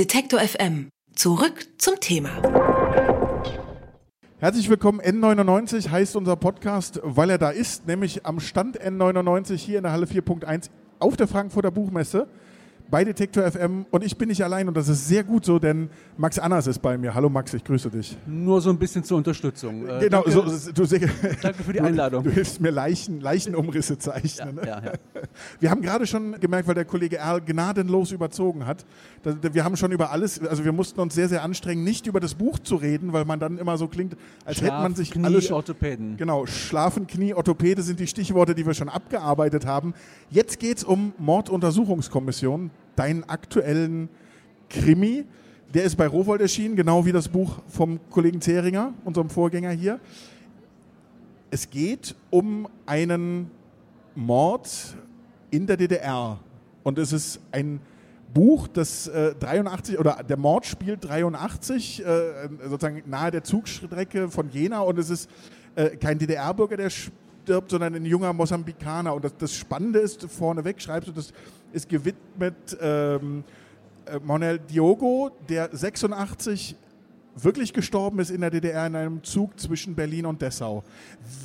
Detektor FM. Zurück zum Thema. Herzlich willkommen. N99 heißt unser Podcast, weil er da ist, nämlich am Stand N99 hier in der Halle 4.1 auf der Frankfurter Buchmesse bei Detektor FM und ich bin nicht allein und das ist sehr gut so, denn Max Annas ist bei mir. Hallo Max, ich grüße dich. Nur so ein bisschen zur Unterstützung. Äh, genau, danke, so, du, danke für die Einladung. Du, du hilfst mir Leichen, Leichenumrisse zeichnen. Ja, ja, ja. Wir haben gerade schon gemerkt, weil der Kollege Erl gnadenlos überzogen hat. Wir haben schon über alles, also wir mussten uns sehr, sehr anstrengen, nicht über das Buch zu reden, weil man dann immer so klingt, als Schlaf, hätte man sich Knie, alles. Orthopäden. Genau, Schlafen, Knie, Orthopäde sind die Stichworte, die wir schon abgearbeitet haben. Jetzt geht es um Morduntersuchungskommission deinen aktuellen Krimi. Der ist bei Rowold erschienen, genau wie das Buch vom Kollegen Zeringer, unserem Vorgänger hier. Es geht um einen Mord in der DDR. Und es ist ein Buch, das äh, 83 oder der Mord spielt 83, äh, sozusagen nahe der Zugstrecke von Jena. Und es ist äh, kein DDR-Bürger, der stirbt, sondern ein junger Mosambikaner. Und das, das Spannende ist, vorneweg schreibst du, das ist gewidmet ähm, äh, Monel Diogo, der 86 wirklich gestorben ist in der DDR in einem Zug zwischen Berlin und Dessau.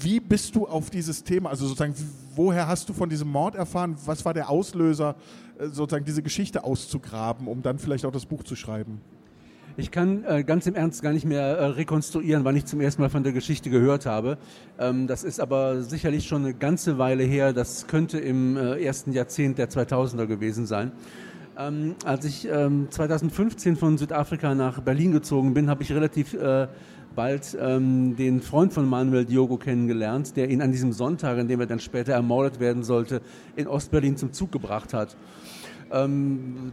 Wie bist du auf dieses Thema, also sozusagen, woher hast du von diesem Mord erfahren? Was war der Auslöser, äh, sozusagen diese Geschichte auszugraben, um dann vielleicht auch das Buch zu schreiben? Ich kann äh, ganz im Ernst gar nicht mehr äh, rekonstruieren, wann ich zum ersten Mal von der Geschichte gehört habe. Ähm, das ist aber sicherlich schon eine ganze Weile her. Das könnte im äh, ersten Jahrzehnt der 2000er gewesen sein. Ähm, als ich ähm, 2015 von Südafrika nach Berlin gezogen bin, habe ich relativ äh, bald ähm, den Freund von Manuel Diogo kennengelernt, der ihn an diesem Sonntag, an dem er dann später ermordet werden sollte, in Ostberlin zum Zug gebracht hat. Ähm,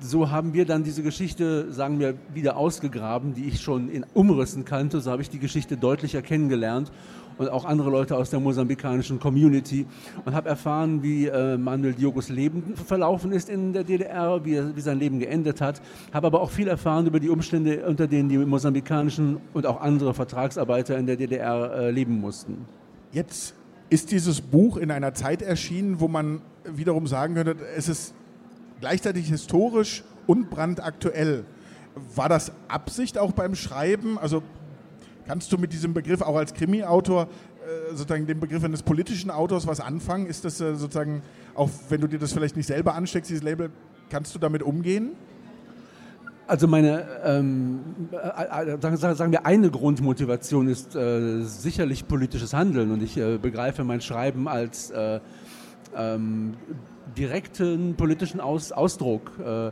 so haben wir dann diese Geschichte, sagen wir, wieder ausgegraben, die ich schon in Umrissen kannte. So habe ich die Geschichte deutlicher kennengelernt und auch andere Leute aus der mosambikanischen Community und habe erfahren, wie äh, Manuel Diogos Leben verlaufen ist in der DDR, wie, er, wie sein Leben geendet hat. Habe aber auch viel erfahren über die Umstände, unter denen die mosambikanischen und auch andere Vertragsarbeiter in der DDR äh, leben mussten. Jetzt ist dieses Buch in einer Zeit erschienen, wo man wiederum sagen könnte, es ist gleichzeitig historisch und brandaktuell. War das Absicht auch beim Schreiben? Also kannst du mit diesem Begriff auch als Krimi-Autor äh, sozusagen den Begriff eines politischen Autors was anfangen? Ist das äh, sozusagen, auch wenn du dir das vielleicht nicht selber ansteckst, dieses Label, kannst du damit umgehen? Also meine, ähm, äh, sagen wir, eine Grundmotivation ist äh, sicherlich politisches Handeln und ich äh, begreife mein Schreiben als äh, ähm, direkten politischen Aus Ausdruck. Äh,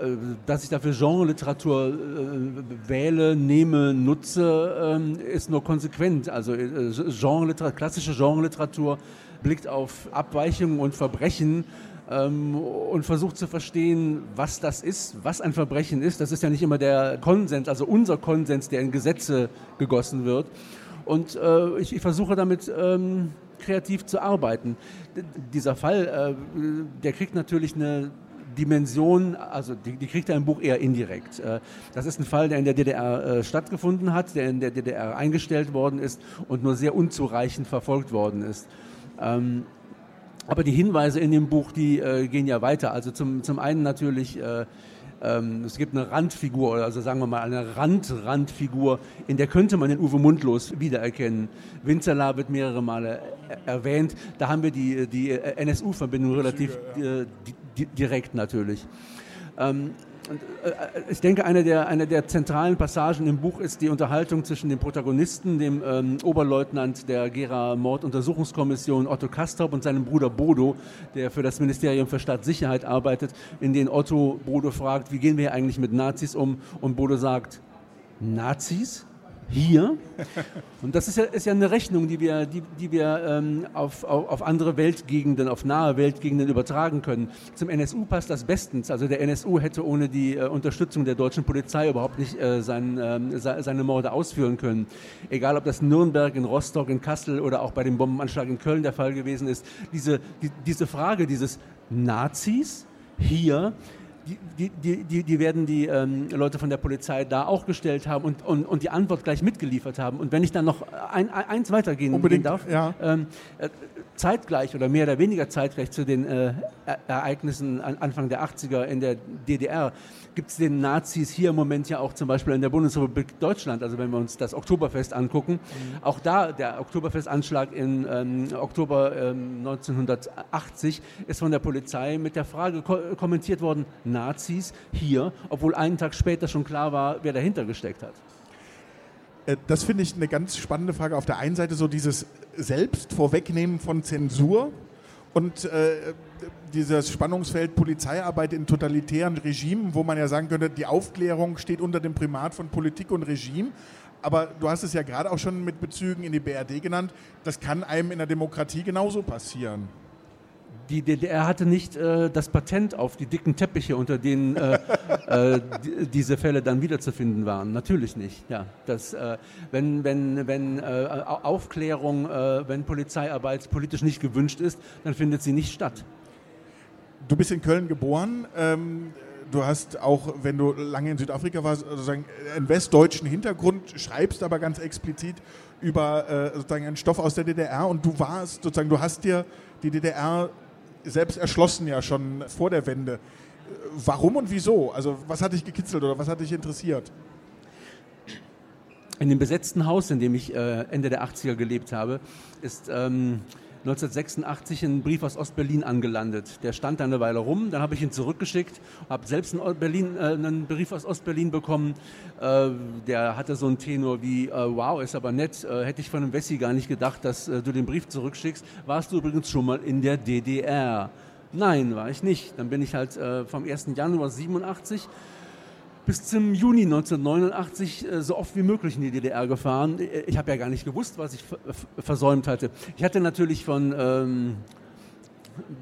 äh, dass ich dafür Genreliteratur äh, wähle, nehme, nutze, äh, ist nur konsequent. Also äh, Genreliteratur, klassische Genreliteratur blickt auf Abweichungen und Verbrechen ähm, und versucht zu verstehen, was das ist, was ein Verbrechen ist. Das ist ja nicht immer der Konsens, also unser Konsens, der in Gesetze gegossen wird. Und äh, ich, ich, versuche damit ähm, kreativ zu arbeiten. Dieser Fall, äh, der kriegt natürlich eine Dimension, also die, die, kriegt er im Buch eher indirekt. Äh, das ist ein Fall, der in der DDR äh, stattgefunden hat, der in der DDR eingestellt worden ist und nur sehr unzureichend verfolgt worden ist. Ähm, aber die Hinweise in dem Buch, die gehen ja weiter. Also zum, zum einen natürlich es gibt eine Randfigur, also sagen wir mal eine Rand-Randfigur, in der könnte man den Uwe Mundlos wiedererkennen. Winzerla wird mehrere Male erwähnt. Da haben wir die, die NSU-Verbindung relativ äh, direkt natürlich. Und, äh, ich denke, eine der, eine der zentralen Passagen im Buch ist die Unterhaltung zwischen dem Protagonisten, dem ähm, Oberleutnant der Gera-Morduntersuchungskommission Otto Kastrop und seinem Bruder Bodo, der für das Ministerium für Staatssicherheit arbeitet, in dem Otto Bodo fragt, wie gehen wir eigentlich mit Nazis um? Und Bodo sagt, Nazis? Hier. Und das ist ja, ist ja eine Rechnung, die wir, die, die wir ähm, auf, auf, auf, andere Weltgegenden, auf nahe Weltgegenden übertragen können. Zum NSU passt das bestens. Also der NSU hätte ohne die äh, Unterstützung der deutschen Polizei überhaupt nicht äh, sein, äh, seine Morde ausführen können. Egal, ob das in Nürnberg, in Rostock, in Kassel oder auch bei dem Bombenanschlag in Köln der Fall gewesen ist. Diese, die, diese Frage dieses Nazis hier die, die, die, die werden die ähm, Leute von der Polizei da auch gestellt haben und, und, und die Antwort gleich mitgeliefert haben. Und wenn ich dann noch ein, eins weitergehen Unbedingt, darf, ja. ähm, äh, zeitgleich oder mehr oder weniger zeitgleich zu den äh, Ereignissen an Anfang der 80er in der DDR gibt es den Nazis hier im Moment ja auch zum Beispiel in der Bundesrepublik Deutschland. Also wenn wir uns das Oktoberfest angucken, mhm. auch da der Oktoberfestanschlag im ähm, Oktober ähm, 1980 ist von der Polizei mit der Frage ko kommentiert worden, Nazis hier, obwohl einen Tag später schon klar war, wer dahinter gesteckt hat. Äh, das finde ich eine ganz spannende Frage. Auf der einen Seite so dieses Selbstvorwegnehmen von Zensur und äh, dieses Spannungsfeld Polizeiarbeit in totalitären Regimen, wo man ja sagen könnte, die Aufklärung steht unter dem Primat von Politik und Regime. Aber du hast es ja gerade auch schon mit Bezügen in die BRD genannt. Das kann einem in der Demokratie genauso passieren die DDR hatte nicht äh, das Patent auf die dicken Teppiche, unter denen äh, äh, die, diese Fälle dann wiederzufinden waren. Natürlich nicht. Ja, das, äh, wenn wenn, wenn äh, Aufklärung, äh, wenn Polizeiarbeit politisch nicht gewünscht ist, dann findet sie nicht statt. Du bist in Köln geboren. Ähm, du hast auch, wenn du lange in Südafrika warst, sozusagen einen westdeutschen Hintergrund, schreibst aber ganz explizit über sozusagen einen Stoff aus der DDR und du warst sozusagen, du hast dir die DDR selbst erschlossen ja schon vor der Wende. Warum und wieso? Also was hat dich gekitzelt oder was hat dich interessiert? In dem besetzten Haus, in dem ich äh, Ende der 80er gelebt habe, ist ähm, 1986 ein Brief aus Ostberlin angelandet. Der stand da eine Weile rum, dann habe ich ihn zurückgeschickt, habe selbst einen, Berlin, äh, einen, Brief aus Ostberlin bekommen. Äh, der hatte so einen Tenor wie, äh, wow, ist aber nett, äh, hätte ich von einem Wessi gar nicht gedacht, dass äh, du den Brief zurückschickst. Warst du übrigens schon mal in der DDR? Nein, war ich nicht. Dann bin ich halt äh, vom 1. Januar 87 bis zum Juni 1989 äh, so oft wie möglich in die DDR gefahren. Äh, ich habe ja gar nicht gewusst, was ich versäumt hatte. Ich hatte natürlich von ähm,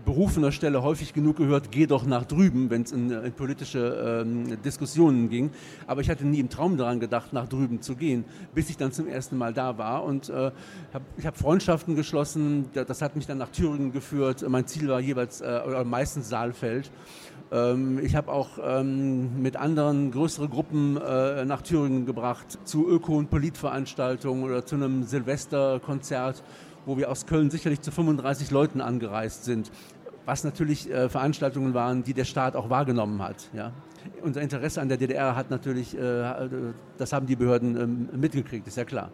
berufener Stelle häufig genug gehört, geh doch nach drüben, wenn es in, in, politische ähm, Diskussionen ging. Aber ich hatte nie im Traum daran gedacht, nach drüben zu gehen, bis ich dann zum ersten Mal da war. Und äh, hab, ich habe Freundschaften geschlossen. Das hat mich dann nach Thüringen geführt. Mein Ziel war jeweils, äh, oder meistens Saalfeld. Ähm, ich habe auch ähm, mit anderen größere Gruppen äh, nach Thüringen gebracht zu Öko- und Politveranstaltungen oder zu einem Silvesterkonzert, wo wir aus Köln sicherlich zu 35 Leuten angereist sind. Was natürlich äh, Veranstaltungen waren, die der Staat auch wahrgenommen hat. Ja. Unser Interesse an der DDR hat natürlich, äh, das haben die Behörden ähm, mitgekriegt, ist ja klar.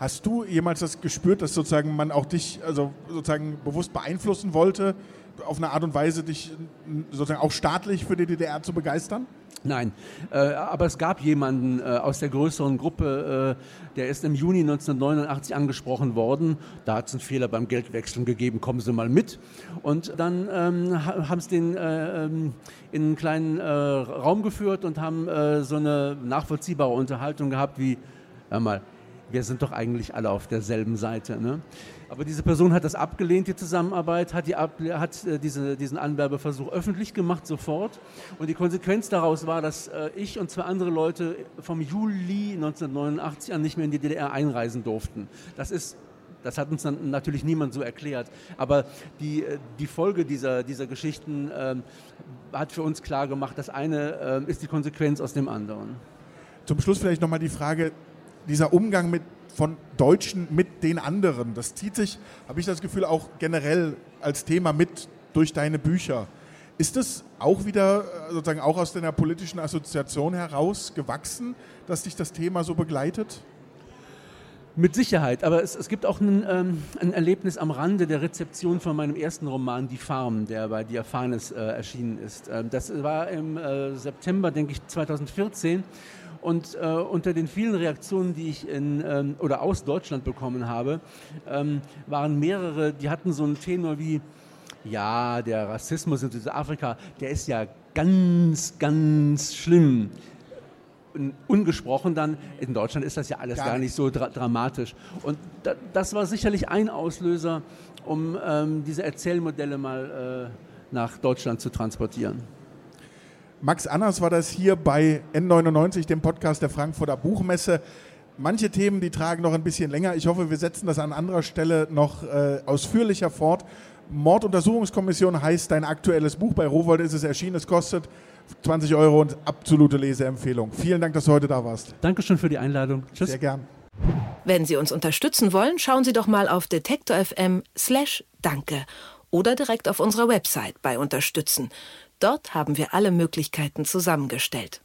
Hast du jemals das gespürt, dass sozusagen man auch dich also sozusagen bewusst beeinflussen wollte, auf eine Art und Weise dich sozusagen auch staatlich für die DDR zu begeistern? Nein, äh, aber es gab jemanden äh, aus der größeren Gruppe, äh, der ist im Juni 1989 angesprochen worden. Da hat es einen Fehler beim Geldwechseln gegeben, kommen Sie mal mit. Und dann ähm, haben sie den äh, ähm, in einen kleinen äh, Raum geführt und haben äh, so eine nachvollziehbare Unterhaltung gehabt wie, hör mal, wir sind doch eigentlich alle auf derselben Seite. Ne? Aber diese Person hat das abgelehnt, die Zusammenarbeit, hat, die ab, hat äh, diese, diesen Anwerbeversuch öffentlich gemacht, sofort. Und die Konsequenz daraus war, dass äh, ich und zwei andere Leute vom Juli 1989 an nicht mehr in die DDR einreisen durften. Das ist das hat uns dann natürlich niemand so erklärt. Aber die, äh, die Folge dieser, dieser Geschichten äh, hat für uns klar gemacht, das eine äh, ist die Konsequenz aus dem anderen. Zum Schluss vielleicht nochmal die Frage, dieser Umgang mit von Deutschen mit den anderen. Das zieht sich, habe ich das Gefühl, auch generell als Thema mit durch deine Bücher. Ist es auch wieder äh, sozusagen auch aus deiner politischen Assoziation heraus gewachsen, dass dich das Thema so begleitet? Mit Sicherheit, aber es, es gibt auch ein, ähm, ein, Erlebnis am Rande der Rezeption von meinem ersten Roman Die Farm, der bei Diaphanes äh, erschienen ist. Ähm, das war im äh, September, denke ich, 2014 und äh, unter den vielen Reaktionen, die ich in, ähm, oder aus Deutschland bekommen habe, ähm, waren mehrere, die hatten so einen Tenor wie, ja, der Rassismus in Südafrika, der ist ja ganz, ganz schlimm. Ungesprochen dann, in Deutschland ist das ja alles gar, gar nicht so dra dramatisch. Und da, das war sicherlich ein Auslöser, um ähm, diese Erzählmodelle mal äh, nach Deutschland zu transportieren. Max Anners war das hier bei N99, dem Podcast der Frankfurter Buchmesse. Manche Themen, die tragen noch ein bisschen länger. Ich hoffe, wir setzen das an anderer Stelle noch äh, ausführlicher fort. Morduntersuchungskommission heißt dein aktuelles Buch. Bei Rowold ist es erschienen. Es kostet 20 Euro und absolute Leseempfehlung. Vielen Dank, dass du heute da warst. Dankeschön für die Einladung. Tschüss. Sehr gern. Wenn Sie uns unterstützen wollen, schauen Sie doch mal auf detektor.fm slash danke oder direkt auf unserer Website bei Unterstützen. Dort haben wir alle Möglichkeiten zusammengestellt.